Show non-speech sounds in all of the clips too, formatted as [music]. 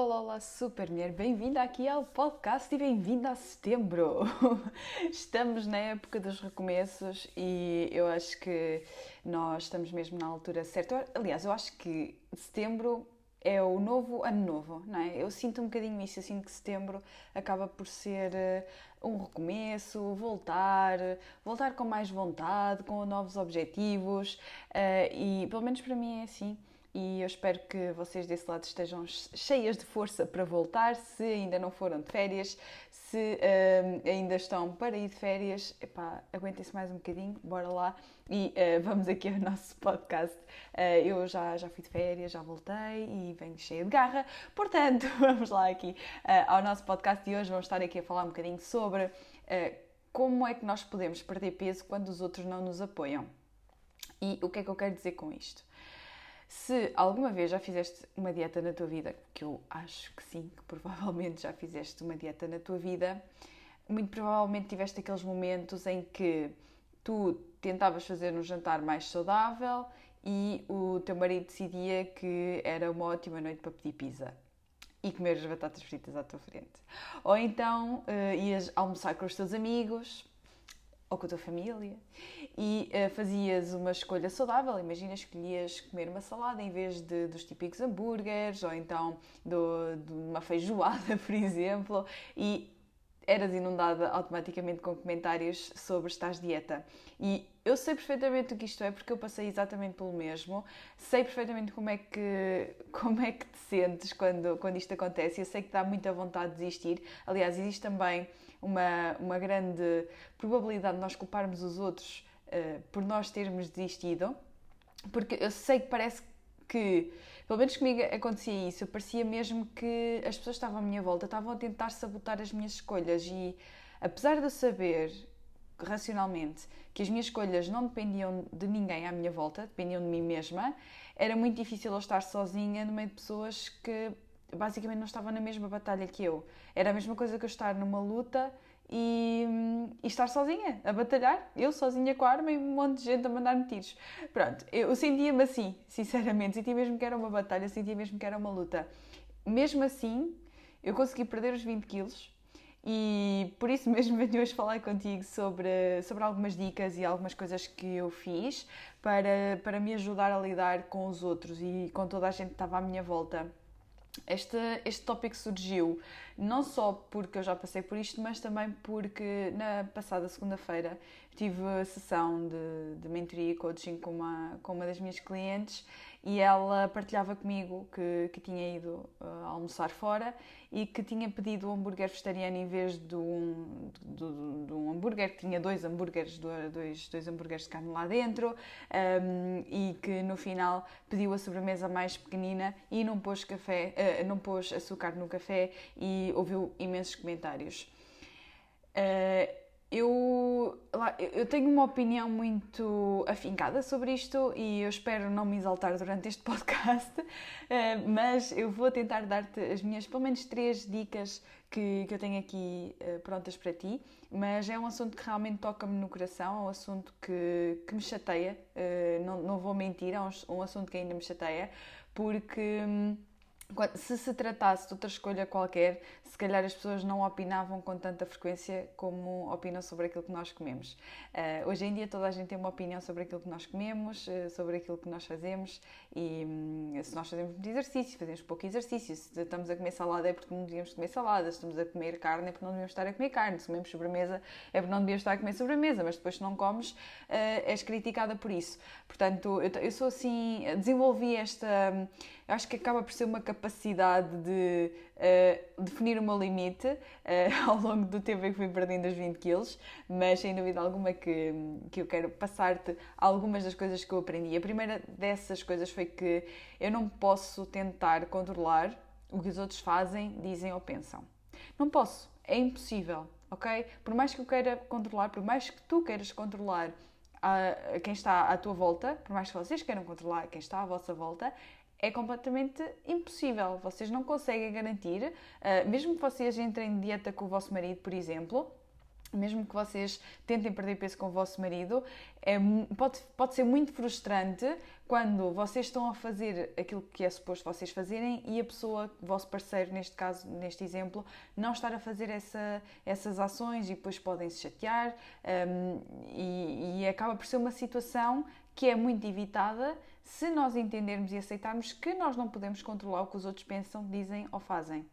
Olá, olá, super mulher, bem-vinda aqui ao podcast e bem-vinda a setembro. [laughs] Estamos na época dos recomeços e eu acho que nós estamos mesmo na altura certa. Aliás, eu acho que setembro é o novo ano novo, não é? Eu sinto um bocadinho isso, eu sinto que setembro acaba por ser eh, um recomeço, voltar, voltar com mais vontade, com novos objetivos eh, e pelo menos para mim é assim e eu espero que vocês desse lado estejam cheias de força para voltar, se ainda não foram de férias, se uh, ainda estão para ir de férias, epá, aguentem-se mais um bocadinho, bora lá e uh, vamos aqui ao nosso podcast. Uh, eu já, já fui de férias, já voltei e venho cheia de garra, portanto, [laughs] vamos lá aqui ao nosso podcast e hoje vamos estar aqui a falar um bocadinho sobre como é que nós podemos perder peso quando os outros não nos apoiam. E o que é que eu quero dizer com isto? Se alguma vez já fizeste uma dieta na tua vida, que eu acho que sim, que provavelmente já fizeste uma dieta na tua vida, muito provavelmente tiveste aqueles momentos em que tu tentavas fazer um jantar mais saudável e o teu marido decidia que era uma ótima noite para pedir pizza e comer as batatas fritas à tua frente. Ou então uh, ias almoçar com os teus amigos ou com a tua família e uh, fazias uma escolha saudável. Imagina, escolhias comer uma salada em vez de, dos típicos hambúrgueres ou então do, de uma feijoada, [laughs] por exemplo, e eras inundada automaticamente com comentários sobre estás dieta. E eu sei perfeitamente o que isto é porque eu passei exatamente pelo mesmo. Sei perfeitamente como é que, [laughs] como é que te sentes quando, quando isto acontece. Eu sei que dá muita vontade de desistir. Aliás, existe também uma, uma grande probabilidade de nós culparmos os outros uh, por nós termos desistido, porque eu sei que parece que, pelo menos comigo acontecia isso, eu parecia mesmo que as pessoas estavam à minha volta estavam a tentar sabotar as minhas escolhas e apesar de eu saber racionalmente que as minhas escolhas não dependiam de ninguém à minha volta, dependiam de mim mesma, era muito difícil eu estar sozinha no meio de pessoas que basicamente não estavam na mesma batalha que eu. Era a mesma coisa que eu estar numa luta e, e, estar sozinha, a batalhar, eu sozinha com a arma e um monte de gente a mandar-me tiros. Pronto, eu sentia-me assim, sinceramente, sentia mesmo que era uma batalha, sentia mesmo que era uma luta. Mesmo assim, eu consegui perder os 20 quilos e por isso [laughs] mesmo venho hoje falar contigo sobre, sobre algumas dicas e algumas coisas que eu fiz para, para me ajudar a lidar com os outros e com toda a gente que estava à minha volta este, este tópico surgiu não só porque eu já passei por isto, mas também porque na passada segunda-feira tive a sessão de, de mentoria e coaching com uma, com uma das minhas clientes e ela partilhava comigo que, que tinha ido uh, almoçar fora e que tinha pedido um hambúrguer vegetariano em vez de um, de, de, um hambúrguer, que tinha dois hambúrgueres, dois, dois hambúrgueres de carne lá dentro um, e que no final pediu a sobremesa mais pequenina e não pôs, café, uh, não pôs açúcar no café e ouviu imensos comentários. Uh, eu, eu tenho uma opinião muito afincada sobre isto e eu espero não me exaltar durante este [laughs] podcast, eh, mas eu vou tentar dar-te as minhas, pelo menos, três dicas que, que eu tenho aqui eh, prontas para ti. Mas é um assunto que realmente toca-me no coração, é um assunto que, que me chateia, eh, não, não vou mentir, é um, um assunto que ainda me chateia, porque hum, se se tratasse de outra escolha qualquer, se calhar as pessoas não opinavam com tanta frequência como opinam sobre aquilo que nós comemos. Uh, hoje em dia toda a gente tem uma opinião sobre aquilo que nós comemos, uh, sobre aquilo que nós fazemos e um, se nós fazemos muito exercício, fazemos pouco exercício, se estamos a comer salada é porque não devíamos comer salada, se estamos a comer carne é porque não devíamos estar a comer carne, se comemos sobremesa é porque não devíamos estar a comer sobremesa, mas depois se não comes uh, és criticada por isso. Portanto, eu, eu sou assim, desenvolvi esta eu acho que acaba por ser uma capacidade de uh, definir o meu limite. Uh, [laughs] ao longo do tempo em que fui perdendo os 20 quilos, mas sem dúvida alguma que, que eu quero passar-te algumas das coisas que eu aprendi. A primeira dessas coisas foi que eu não posso tentar controlar o que os outros fazem, dizem ou pensam. Não posso, é impossível, ok? Por mais que eu queira controlar, por mais que tu queiras controlar a, quem está à tua volta, por mais que vocês queiram controlar quem está à vossa volta, é completamente impossível. Vocês não conseguem garantir, uh, mesmo que vocês entrem em dieta com o vosso marido, por exemplo, mesmo que vocês tentem perder peso com o vosso marido, é, pode, pode ser muito frustrante quando vocês estão a fazer aquilo que é suposto vocês fazerem e a pessoa, o vosso parceiro, neste caso, neste exemplo, não estar a fazer essa, essas ações e depois podem se chatear um, e, e acaba por ser uma situação que é muito evitada se nós entendermos e aceitarmos que nós não podemos controlar o que os outros pensam, dizem ou fazem.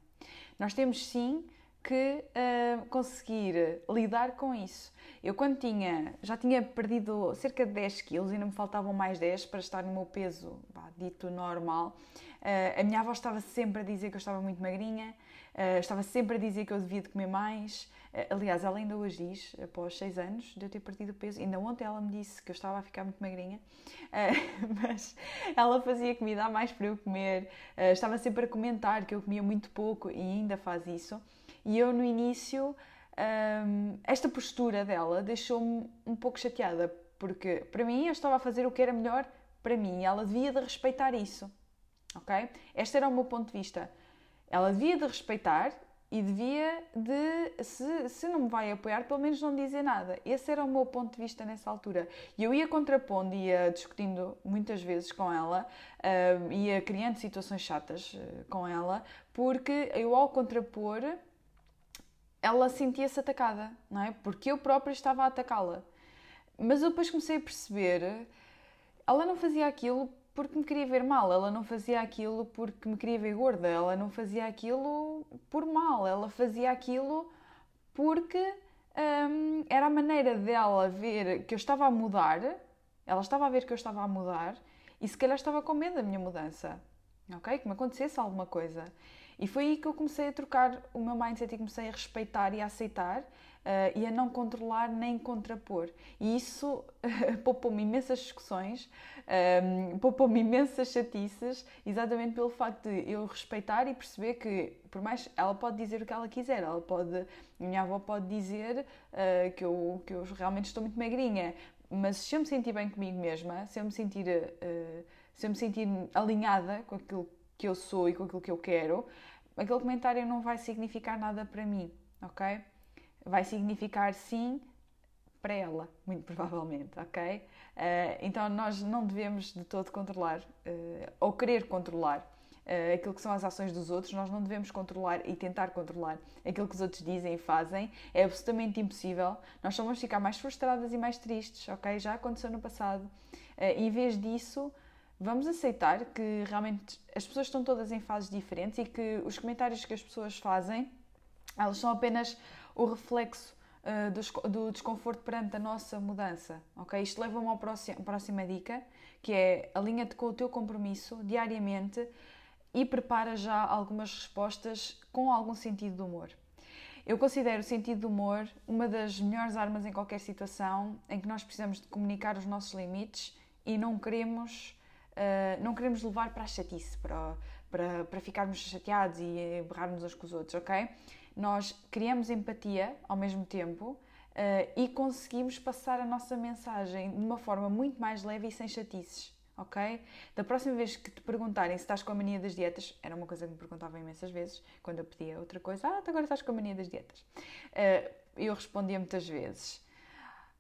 Nós temos sim que uh, conseguir lidar com isso. Eu quando tinha, já tinha perdido cerca de 10 quilos, ainda me faltavam mais 10 para estar no meu peso bah, dito normal, uh, a minha avó estava sempre a dizer que eu estava muito magrinha, uh, estava sempre a dizer que eu devia de comer mais, aliás, ela ainda hoje diz, após 6 anos de eu ter perdido peso, ainda ontem ela me disse que eu estava a ficar muito magrinha, [laughs] mas ela fazia comida a mais para eu comer, estava sempre a comentar que eu comia muito pouco e ainda faz isso. E eu, no início, um, esta postura dela deixou-me um pouco chateada, porque para mim eu estava a fazer o que era melhor para mim e ela devia de respeitar isso. Ok? Este era o meu ponto de vista. Ela devia de respeitar e devia de, se, se não me vai apoiar, pelo menos não dizer nada. Esse era o meu ponto de vista nessa altura. E eu ia contrapondo, ia discutindo muitas vezes com ela, uh, ia criando situações chatas uh, com ela, porque eu ao contrapor ela sentia-se atacada, não é? Porque eu própria estava a atacá-la. Mas eu depois comecei a perceber, ela não fazia aquilo porque me queria ver mal, ela não fazia aquilo porque me queria ver gorda, ela não fazia aquilo por mal, ela fazia aquilo porque hum, era a maneira dela ver que eu estava a mudar, ela estava a ver que eu estava a mudar e se calhar estava com medo da minha mudança, ok? Que me acontecesse alguma coisa. E foi aí que eu comecei a trocar o meu mindset e comecei a respeitar e a aceitar uh, e a não controlar nem contrapor. E isso [laughs] poupou-me imensas discussões, um, ehm, poupou-me imensas chatices, exatamente pelo facto de eu respeitar e perceber que, por mais ela pode dizer o que ela quiser, ela pode, minha avó pode dizer uh, que, eu, que eu realmente estou muito magrinha, mas se eu me sentir bem comigo mesma, se eu me sentir, uh, se eu me sentir alinhada com aquilo que eu sou e com aquilo que eu quero, aquele comentário não vai significar nada para mim, ok? Vai significar sim para ela, muito [laughs] provavelmente, ok? Uh, então nós não devemos de todo controlar uh, ou querer controlar uh, aquilo que são as ações dos outros, nós não devemos controlar e tentar controlar aquilo que os outros dizem e fazem, é absolutamente impossível. Nós só vamos ficar mais frustradas e mais tristes, ok? Já aconteceu no passado. em vez disso, vamos aceitar que realmente as pessoas estão todas em fases diferentes e que os comentários que as pessoas fazem, elas são apenas o reflexo uh, do, do, desconforto perante a nossa mudança, ok? Isto leva-me à próxima, próxima dica, que é alinha-te com o teu compromisso diariamente e prepara já algumas respostas com algum sentido de humor. Eu considero o sentido de humor uma das melhores armas em qualquer situação em que nós precisamos de comunicar os nossos limites e não queremos uh, não queremos levar para a chatice, para, para, para ficarmos chateados e berrarmos uns com os outros, ok? Nós criamos empatia ao mesmo tempo uh, e conseguimos passar a nossa mensagem de uma forma muito mais leve e sem chatices, ok? Da próxima vez que te perguntarem se estás com a mania das dietas, era uma coisa que me perguntavam imensas vezes, quando eu pedia outra coisa, ah, agora estás com a mania das dietas. Uh, eu respondia muitas vezes,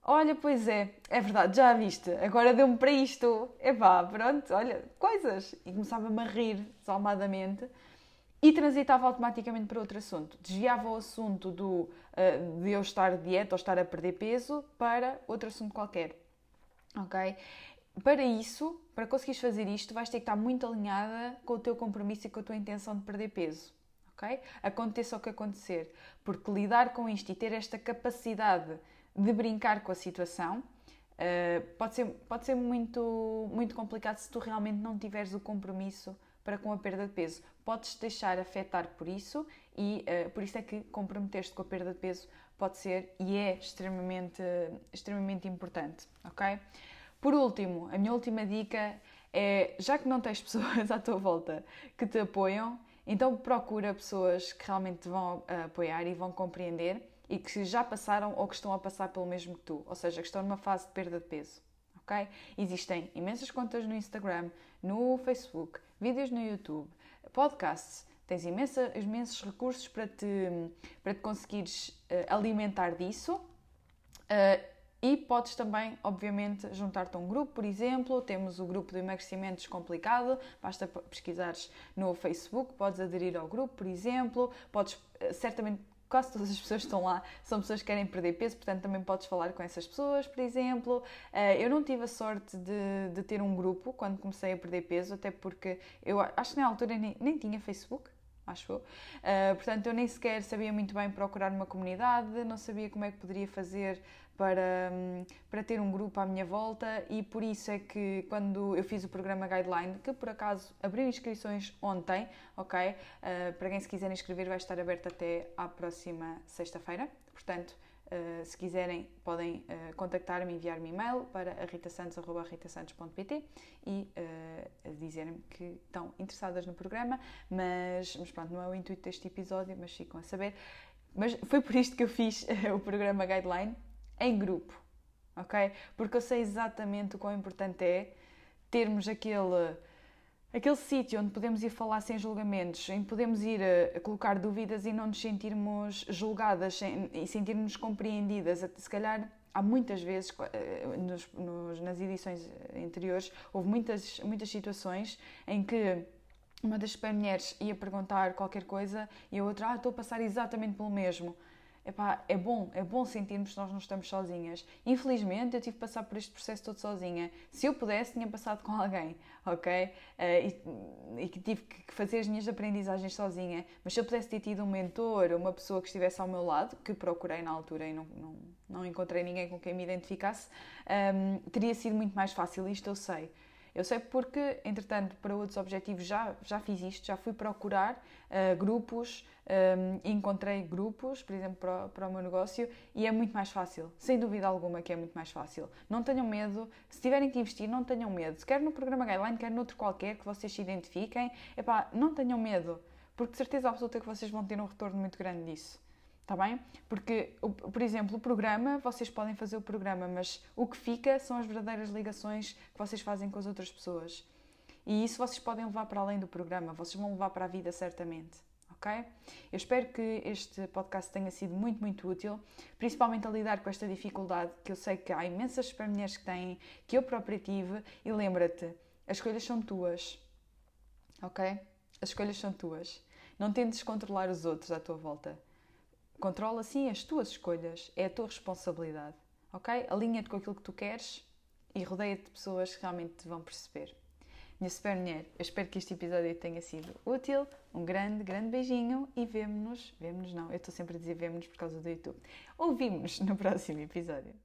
Olha, pois é, é verdade, já a viste, agora deu-me para isto. Epá, pronto, olha, coisas. E começava-me a rir desalmadamente e transitava automaticamente para outro assunto. Desviava o assunto do, uh, de eu estar dieta ou estar a perder peso para outro assunto qualquer. Ok? Para isso, para conseguires fazer isto, vais ter que estar muito alinhada com o teu compromisso e com a tua intenção de perder peso. Ok? Aconteça o que acontecer. Porque lidar com isto e ter esta capacidade de brincar com a situação. Uh, pode ser, pode ser muito, muito complicado se tu realmente não tiveres o compromisso para com a perda de peso. Podes deixar afetar por isso e uh, por isso é que comprometer-te com a perda de peso pode ser e é extremamente, extremamente importante, ok? Por último, a minha última dica é, já que não tens [laughs] pessoas à tua volta que te apoiam, então procura pessoas que realmente te vão uh, apoiar e vão compreender e que já passaram ou que estão a passar pelo mesmo que tu, ou seja, que estão numa fase de perda de peso. Ok? Existem imensas contas no Instagram, no Facebook, vídeos no YouTube, podcasts, tens imensa, imensos recursos para te, para te conseguires uh, alimentar disso. Uh, e podes também, obviamente, juntar-te a um grupo, por exemplo, temos o grupo do emagrecimento descomplicado, basta pesquisares no Facebook, podes aderir ao grupo, por exemplo, podes, eh, certamente, quase todas as pessoas que estão lá são pessoas que querem perder peso, portanto também podes falar com essas pessoas, por exemplo. Eh, eu não tive a sorte de, de ter um grupo quando comecei a perder peso, até porque eu acho que na altura nem, nem tinha Facebook, acho eu. Uh, portanto, eu nem sequer sabia muito bem procurar uma comunidade, não sabia como é que poderia fazer para, hum, para ter um grupo à minha volta e por isso é que quando eu fiz o programa Guideline, que por acaso abriu inscrições ontem, ok? Uh, para quem se quiser inscrever vai estar aberto até à próxima sexta-feira, portanto Uh, se quiserem, podem uh, contactar-me, enviar-me e-mail para ritasantos.pt e uh, dizer-me que estão interessadas no programa, mas, mas pronto, não é o intuito deste episódio, mas ficam a saber. Mas foi por isto que eu fiz [laughs] o programa Guideline, em grupo, ok? Porque eu sei exatamente o quão importante é termos aquele aquele sítio onde podemos ir falar sem julgamentos, em que podemos ir a, colocar dúvidas e não nos sentirmos julgadas e sentirmos compreendidas. Se calhar há muitas vezes eh, nos, nos, nas edições anteriores houve muitas muitas situações em que uma das mulheres ia perguntar qualquer coisa e a outra, ah, estou a passar exatamente pelo mesmo. Epá, é bom, é bom sentirmos que nós não estamos sozinhas. Infelizmente, eu tive que passar por este processo todo sozinha. Se eu pudesse, tinha passado com [laughs] alguém, ok? Uh, e, que tive que fazer as minhas aprendizagens sozinha. Mas se eu pudesse ter tido um mentor, uma pessoa que estivesse ao meu lado, que procurei na altura e não, não, não encontrei ninguém com quem me identificasse, um, teria sido muito mais fácil. Isto eu sei. Eu sei porque, entretanto, para outros objetivos já, já fiz isto, já fui procurar uh, grupos, um, eh, encontrei grupos, por exemplo, para, para o meu negócio e é muito mais fácil, sem dúvida alguma que é muito mais fácil. Não tenham medo, se tiverem que investir, não tenham medo. Quer no programa Guideline, quer noutro qualquer que vocês se identifiquem, epá, não tenham medo, porque de certeza absoluta que vocês vão ter um retorno muito grande disso. Está bem? Porque, por exemplo, o programa, vocês podem fazer o programa, mas o que fica são as verdadeiras ligações que vocês fazem com as outras pessoas. E isso vocês podem levar para além do programa, vocês vão levar para a vida certamente. Ok? Eu espero que este podcast tenha sido muito, muito útil, principalmente a lidar com esta dificuldade que eu sei que há imensas mulheres que têm, que eu própria tive, e lembra-te, as escolhas são tuas. Ok? As escolhas são tuas. Não tentes controlar os outros à tua volta. Controla sim as tuas escolhas, é a tua responsabilidade, ok? Alinha-te com aquilo que tu queres e rodeia-te de pessoas que realmente te vão perceber. Minha super mulher, eu espero que este episódio tenha sido útil. Um grande, grande beijinho e vemo-nos, vemo-nos não, eu estou sempre a dizer vemo-nos por causa do YouTube. Ouvimos no próximo episódio.